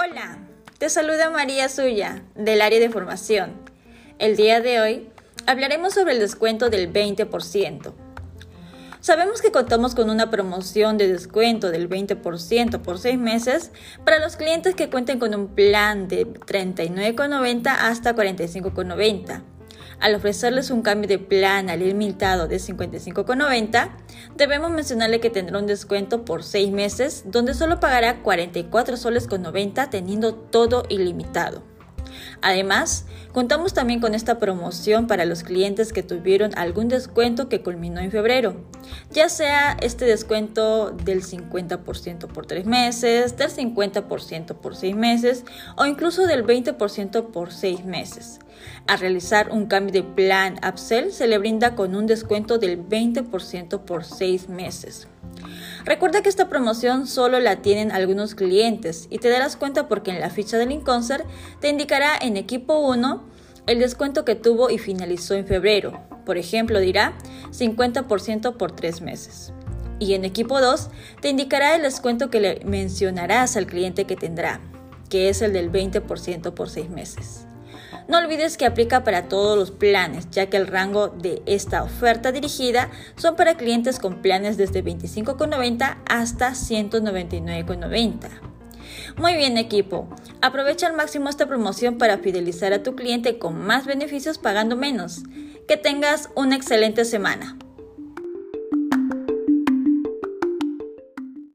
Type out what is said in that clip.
Hola, te saluda María Suya, del área de formación. El día de hoy hablaremos sobre el descuento del 20%. Sabemos que contamos con una promoción de descuento del 20% por 6 meses para los clientes que cuenten con un plan de 39,90 hasta 45,90 al ofrecerles un cambio de plan al ilimitado de 55,90, debemos mencionarle que tendrá un descuento por 6 meses donde solo pagará 44 soles con 90 teniendo todo ilimitado. Además, contamos también con esta promoción para los clientes que tuvieron algún descuento que culminó en febrero, ya sea este descuento del 50% por 3 meses, del 50% por 6 meses o incluso del 20% por 6 meses. Al realizar un cambio de plan Upsell se le brinda con un descuento del 20% por 6 meses. Recuerda que esta promoción solo la tienen algunos clientes y te darás cuenta porque en la ficha del Inconcert te indicará en equipo 1 el descuento que tuvo y finalizó en febrero. Por ejemplo, dirá 50% por 3 meses. Y en equipo 2 te indicará el descuento que le mencionarás al cliente que tendrá, que es el del 20% por 6 meses. No olvides que aplica para todos los planes, ya que el rango de esta oferta dirigida son para clientes con planes desde 25,90 hasta 199,90. Muy bien equipo, aprovecha al máximo esta promoción para fidelizar a tu cliente con más beneficios pagando menos. Que tengas una excelente semana.